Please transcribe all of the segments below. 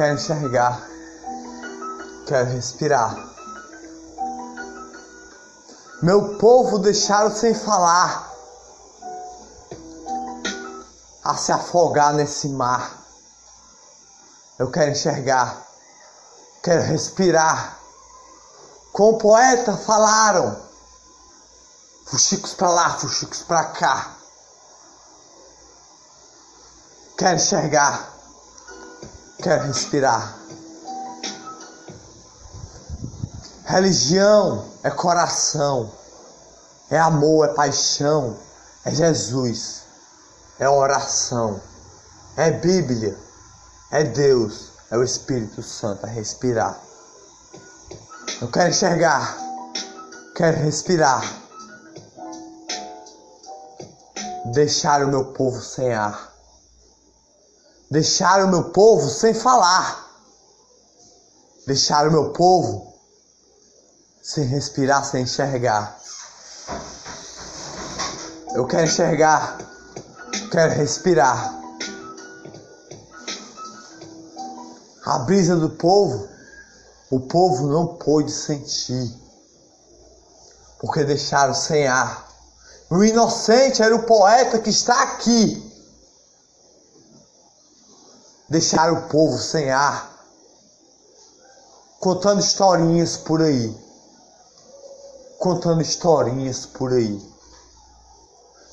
Quero enxergar. Quero respirar. Meu povo deixaram sem falar a se afogar nesse mar. Eu quero enxergar, quero respirar. Com o poeta falaram, fuxicos para lá, fuxicos para cá. Quero enxergar, quero respirar. Religião é coração, é amor, é paixão, é Jesus, é oração, é Bíblia, é Deus, é o Espírito Santo, é respirar. Eu quero enxergar, quero respirar. Deixar o meu povo sem ar. Deixar o meu povo sem falar. Deixar o meu povo sem respirar, sem enxergar. Eu quero enxergar, quero respirar. A brisa do povo, o povo não pôde sentir, porque deixaram sem ar. O inocente era o poeta que está aqui. Deixaram o povo sem ar, contando historinhas por aí contando historinhas por aí.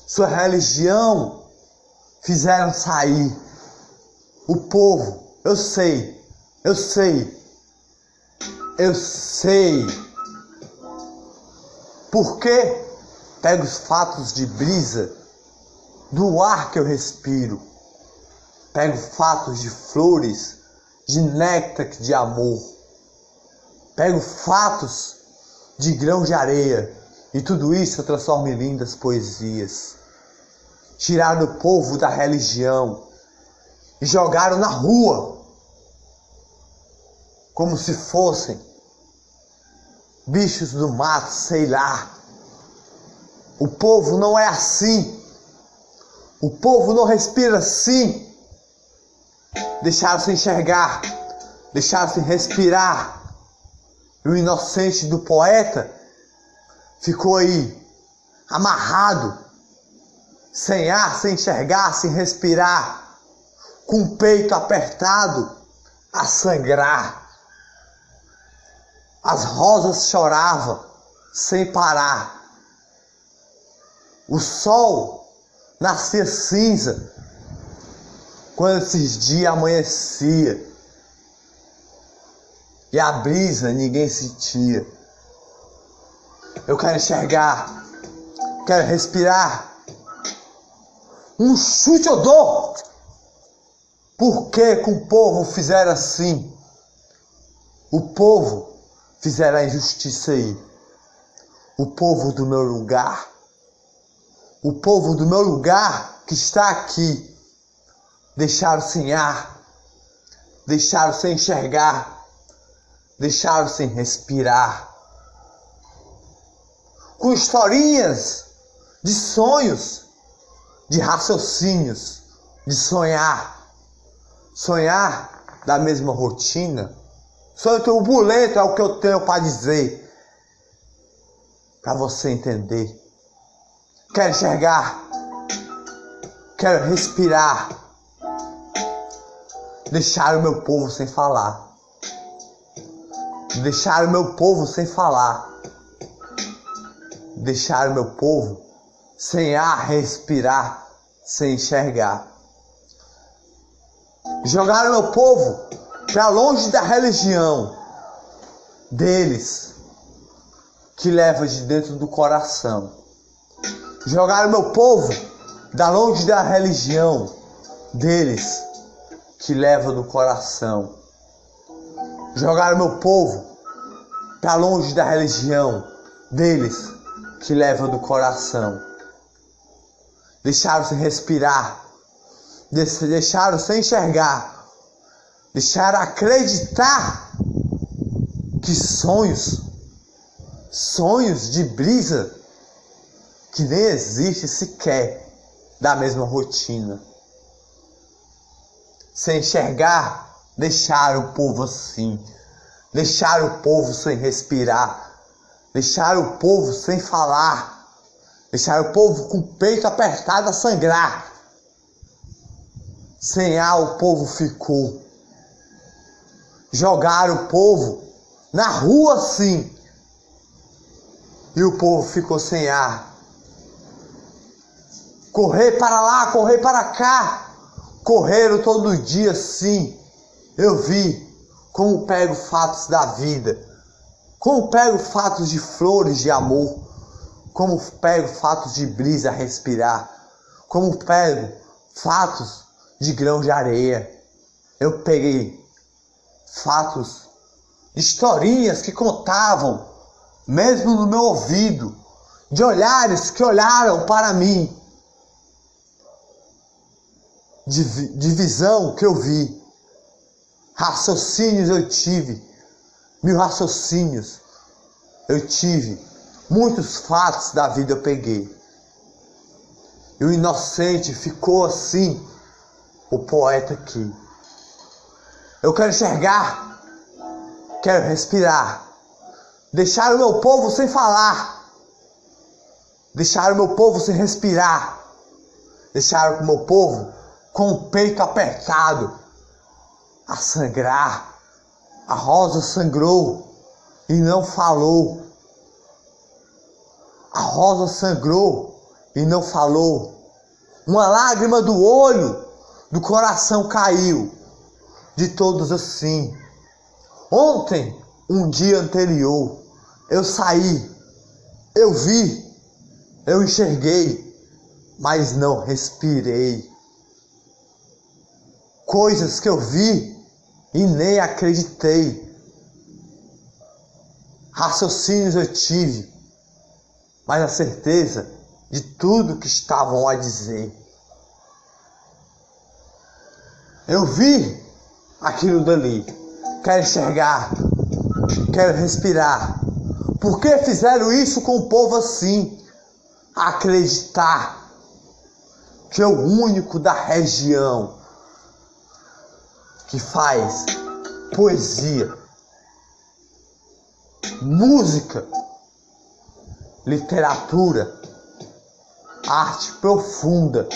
Sua religião fizeram sair o povo. Eu sei, eu sei, eu sei. Porque pego os fatos de brisa do ar que eu respiro. Pego fatos de flores, de néctar de amor. Pego fatos de grão de areia, e tudo isso eu transformo em lindas poesias. Tiraram o povo da religião e jogaram na rua, como se fossem bichos do mato, sei lá. O povo não é assim. O povo não respira assim. Deixaram-se enxergar, deixaram-se respirar. E o inocente do poeta ficou aí, amarrado, sem ar, sem enxergar, sem respirar, com o peito apertado, a sangrar. As rosas choravam sem parar. O sol nascia cinza quando esses dias amanhecia e a brisa ninguém sentia. Eu quero enxergar, quero respirar. Um chute eu dou. Por que com o povo fizeram assim? O povo fizeram a injustiça aí. O povo do meu lugar. O povo do meu lugar que está aqui. Deixaram sem ar. Deixaram sem enxergar deixaram sem respirar. Com historinhas de sonhos, de raciocínios, de sonhar. Sonhar da mesma rotina. Sonho turbulento é o que eu tenho para dizer. Para você entender. Quero enxergar. Quero respirar. Deixar o meu povo sem falar deixar o meu povo sem falar, deixar o meu povo sem ar respirar, sem enxergar. Jogar o meu povo para longe da religião deles, que leva de dentro do coração. Jogar o meu povo da longe da religião deles, que leva do coração. Jogar o meu povo para longe da religião deles que leva do coração. Deixaram-se respirar, deixaram-se enxergar, deixaram acreditar que sonhos, sonhos de brisa, que nem existe sequer da mesma rotina. Sem enxergar Deixaram o povo assim. Deixaram o povo sem respirar. Deixaram o povo sem falar. Deixaram o povo com o peito apertado a sangrar. Sem ar o povo ficou. Jogaram o povo na rua sim. E o povo ficou sem ar. Correr para lá, correr para cá. Correram todo dia sim. Eu vi como pego fatos da vida. Como pego fatos de flores de amor. Como pego fatos de brisa a respirar. Como pego fatos de grão de areia. Eu peguei fatos, historinhas que contavam, mesmo no meu ouvido, de olhares que olharam para mim, de, de visão que eu vi, raciocínios eu tive, mil raciocínios eu tive, muitos fatos da vida eu peguei. E o inocente ficou assim, o poeta aqui. Eu quero enxergar, quero respirar. Deixar o meu povo sem falar. Deixar o meu povo sem respirar. Deixar o meu povo com o peito apertado a sangrar. A rosa sangrou e não falou. A rosa sangrou e não falou. Uma lágrima do olho do coração caiu, de todos assim. Ontem, um dia anterior, eu saí, eu vi, eu enxerguei, mas não respirei. Coisas que eu vi e nem acreditei. Raciocínios eu tive, mas a certeza de tudo que estavam a dizer. Eu vi aquilo dali. Quero enxergar. Quero respirar. Por que fizeram isso com o povo assim? Acreditar que é o único da região que faz poesia, música, literatura, arte profunda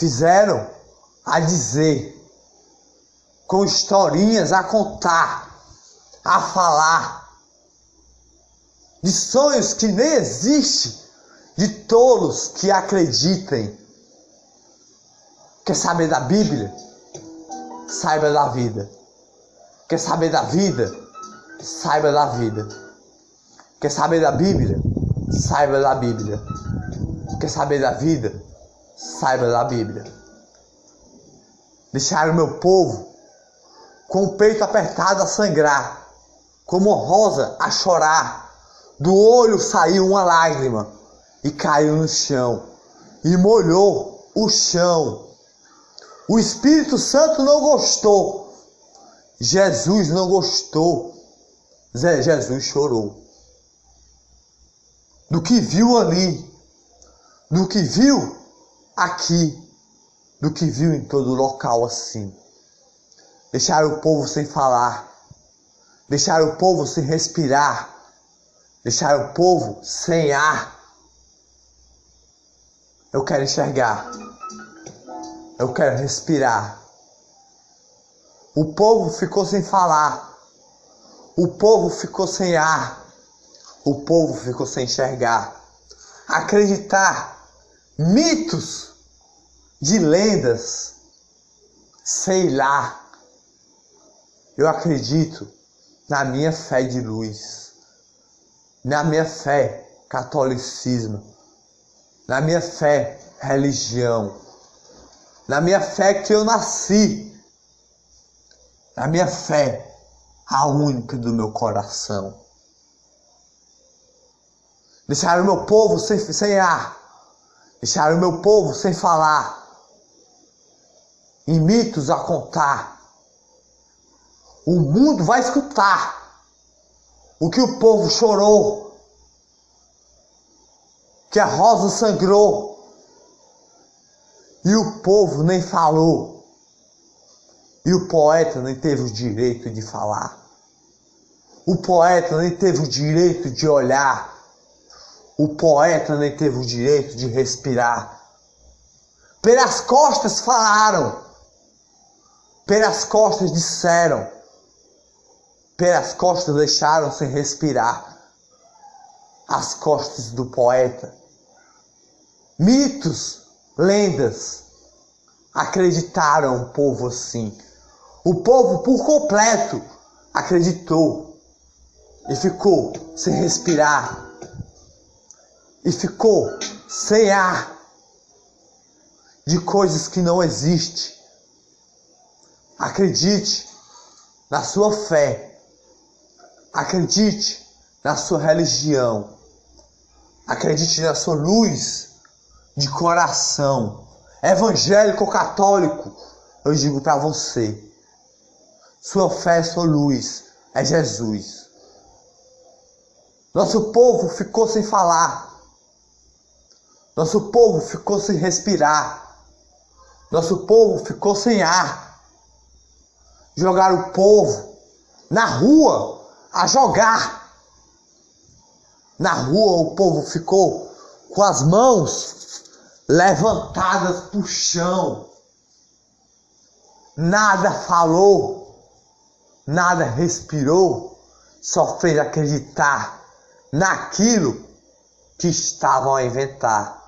fizeram a dizer, com historinhas a contar, a falar, de sonhos que nem existem, de tolos que acreditem. Quer saber da Bíblia? Saiba da vida. Quer saber da vida? Saiba da vida. Quer saber da Bíblia? Saiba da Bíblia. Quer saber da vida? saiba da Bíblia. Deixaram meu povo com o peito apertado a sangrar, como rosa a chorar. Do olho saiu uma lágrima e caiu no chão e molhou o chão. O Espírito Santo não gostou. Jesus não gostou. Jesus chorou. Do que viu ali, do que viu aqui do que viu em todo local assim. Deixar o povo sem falar, deixar o povo sem respirar, deixar o povo sem ar. Eu quero enxergar, eu quero respirar. O povo ficou sem falar, o povo ficou sem ar, o povo ficou sem enxergar. Acreditar, mitos de lendas, sei lá. Eu acredito na minha fé de luz, na minha fé catolicismo, na minha fé religião, na minha fé que eu nasci, na minha fé a única do meu coração. Deixaram o meu povo sem, sem ar, deixaram o meu povo sem falar, e mitos a contar. O mundo vai escutar o que o povo chorou, que a rosa sangrou e o povo nem falou. E o poeta nem teve o direito de falar. O poeta nem teve o direito de olhar. O poeta nem teve o direito de respirar. Pelas costas falaram. Pelas costas disseram. Pelas costas deixaram sem respirar. As costas do poeta. Mitos, lendas, acreditaram o povo assim. O povo por completo acreditou e ficou sem respirar e ficou sem ar de coisas que não existem. Acredite na sua fé. Acredite na sua religião. Acredite na sua luz de coração. Evangélico ou católico, eu digo para você. Sua fé, é sua luz é Jesus. Nosso povo ficou sem falar. Nosso povo ficou sem respirar. Nosso povo ficou sem ar. Jogaram o povo na rua a jogar. Na rua o povo ficou com as mãos levantadas para o chão. Nada falou, nada respirou, só fez acreditar naquilo que estavam a inventar.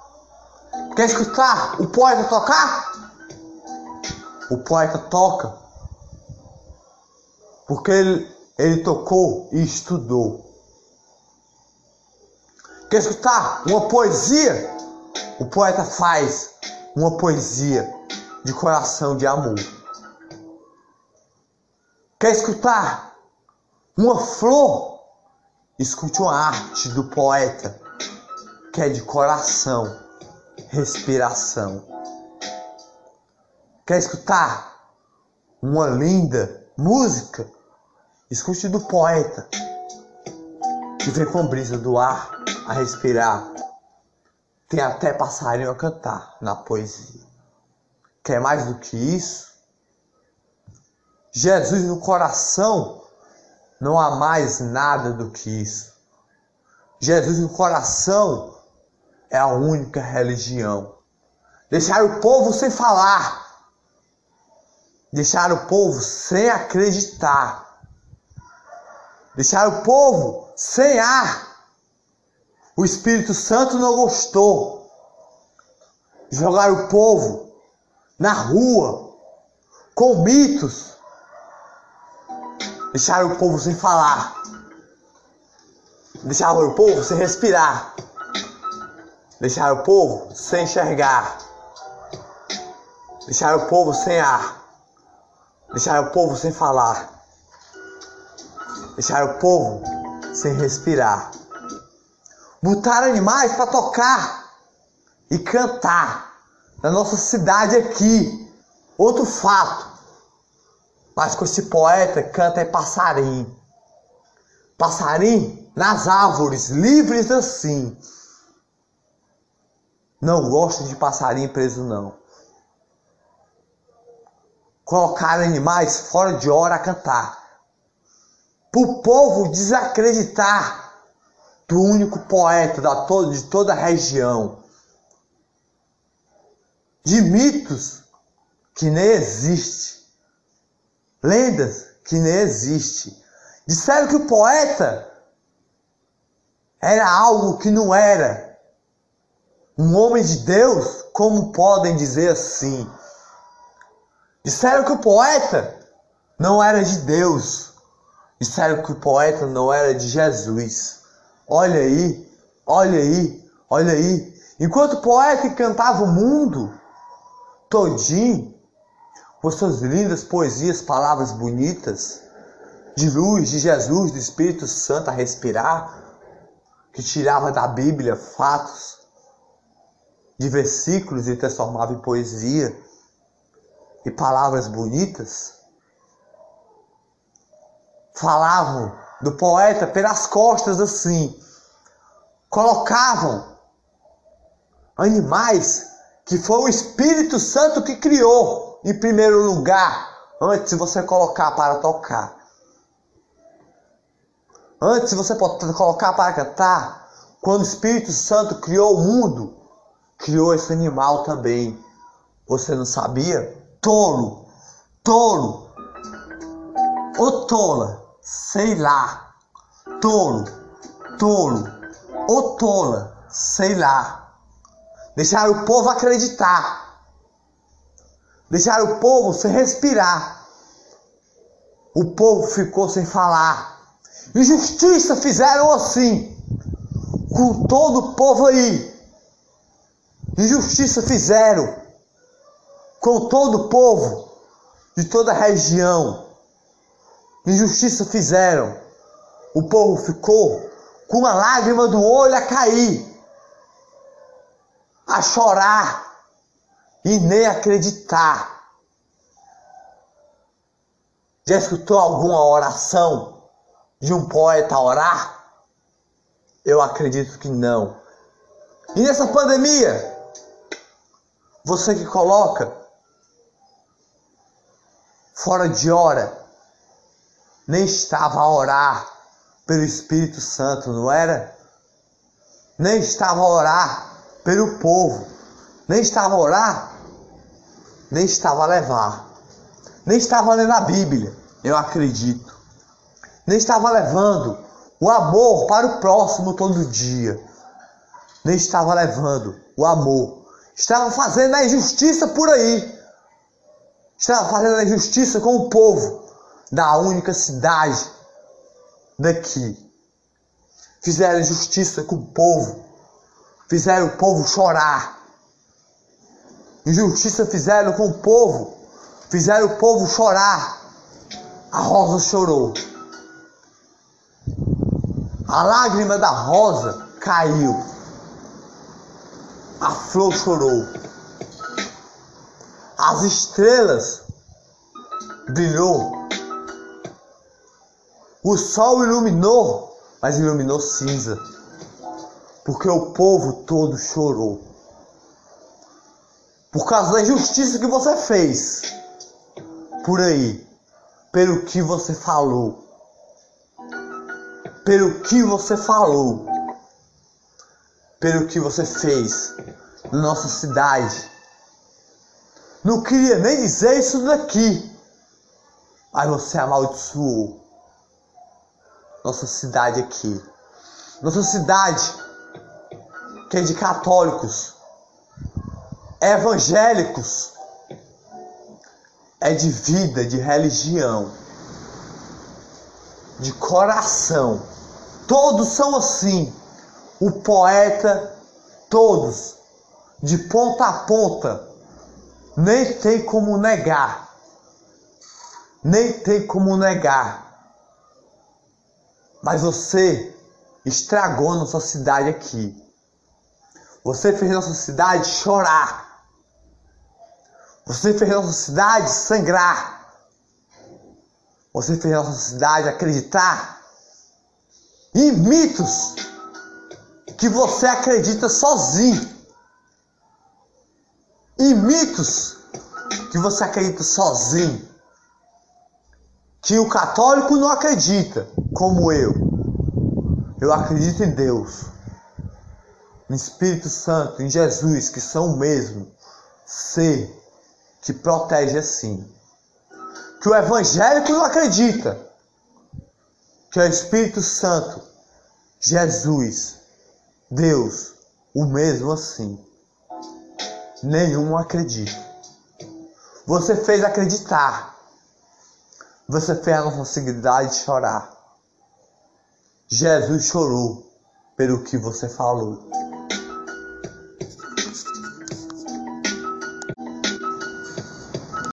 Quer escutar o poeta tocar? O poeta toca porque ele, ele tocou e estudou. Quer escutar uma poesia? O poeta faz uma poesia de coração de amor. Quer escutar uma flor? Escute uma arte do poeta que é de coração, respiração. Quer escutar uma linda música? Escute do poeta vem com brisa do ar a respirar. Tem até passarinho a cantar na poesia. Quer mais do que isso? Jesus no coração não há mais nada do que isso. Jesus no coração é a única religião. Deixar o povo sem falar. Deixar o povo sem acreditar. Deixar o povo sem ar. O Espírito Santo não gostou. Jogar o povo na rua com mitos. Deixar o povo sem falar. Deixar o povo sem respirar. Deixar o povo sem enxergar. Deixar o povo sem ar. Deixar o povo sem falar. Deixar o povo sem respirar. Botar animais para tocar e cantar na nossa cidade aqui. Outro fato. Mas com esse poeta canta é passarinho. Passarinho nas árvores, livres assim. Não gosto de passarinho preso, não. Colocar animais fora de hora a cantar. Para o povo desacreditar do único poeta da todo, de toda a região. De mitos que nem existe. Lendas que nem existe. Disseram que o poeta era algo que não era um homem de Deus, como podem dizer assim? Disseram que o poeta não era de Deus. Disseram que o poeta não era de Jesus. Olha aí, olha aí, olha aí. Enquanto o poeta cantava o mundo todinho, com suas lindas poesias, palavras bonitas, de luz, de Jesus, do Espírito Santo a respirar, que tirava da Bíblia fatos de versículos e transformava em poesia e palavras bonitas, falavam do poeta pelas costas assim, colocavam animais que foi o Espírito Santo que criou em primeiro lugar, antes de você colocar para tocar. Antes de você colocar para cantar, quando o Espírito Santo criou o mundo, criou esse animal também. Você não sabia? Tolo, tolo, ô tola, sei lá, tolo, tolo, ô tola, sei lá. Deixaram o povo acreditar. Deixaram o povo sem respirar. O povo ficou sem falar. Injustiça fizeram assim com todo o povo aí. Injustiça fizeram com todo o povo de toda a região. Injustiça fizeram. O povo ficou com uma lágrima do olho a cair, a chorar e nem acreditar. Já escutou alguma oração de um poeta orar? Eu acredito que não. E nessa pandemia, você que coloca fora de hora, nem estava a orar pelo Espírito Santo, não era? Nem estava a orar pelo povo, nem estava a orar, nem estava a levar, nem estava lendo a Bíblia, eu acredito. Nem estava levando o amor para o próximo todo dia, nem estava levando o amor, estava fazendo a injustiça por aí, estava fazendo a injustiça com o povo da única cidade daqui. Fizeram injustiça com o povo, fizeram o povo chorar. Injustiça fizeram com o povo, fizeram o povo chorar. A Rosa chorou. A lágrima da rosa caiu. A flor chorou. As estrelas brilhou. O sol iluminou, mas iluminou cinza. Porque o povo todo chorou. Por causa da injustiça que você fez. Por aí. Pelo que você falou pelo que você falou, pelo que você fez na nossa cidade. Não queria nem dizer isso daqui, mas você amaldiçoou nossa cidade aqui. Nossa cidade, que é de católicos, evangélicos, é de vida, de religião, de coração. Todos são assim. O poeta, todos, de ponta a ponta, nem tem como negar. Nem tem como negar. Mas você estragou nossa cidade aqui. Você fez nossa cidade chorar. Você fez nossa cidade sangrar. Você fez nossa cidade acreditar e mitos que você acredita sozinho. E mitos que você acredita sozinho. Que o católico não acredita, como eu. Eu acredito em Deus, no Espírito Santo, em Jesus, que são o mesmo ser que protege assim. Que o evangélico não acredita que é o Espírito Santo, Jesus, Deus, o mesmo assim. Nenhum acredita. Você fez acreditar. Você fez a nossa seguidade chorar. Jesus chorou pelo que você falou.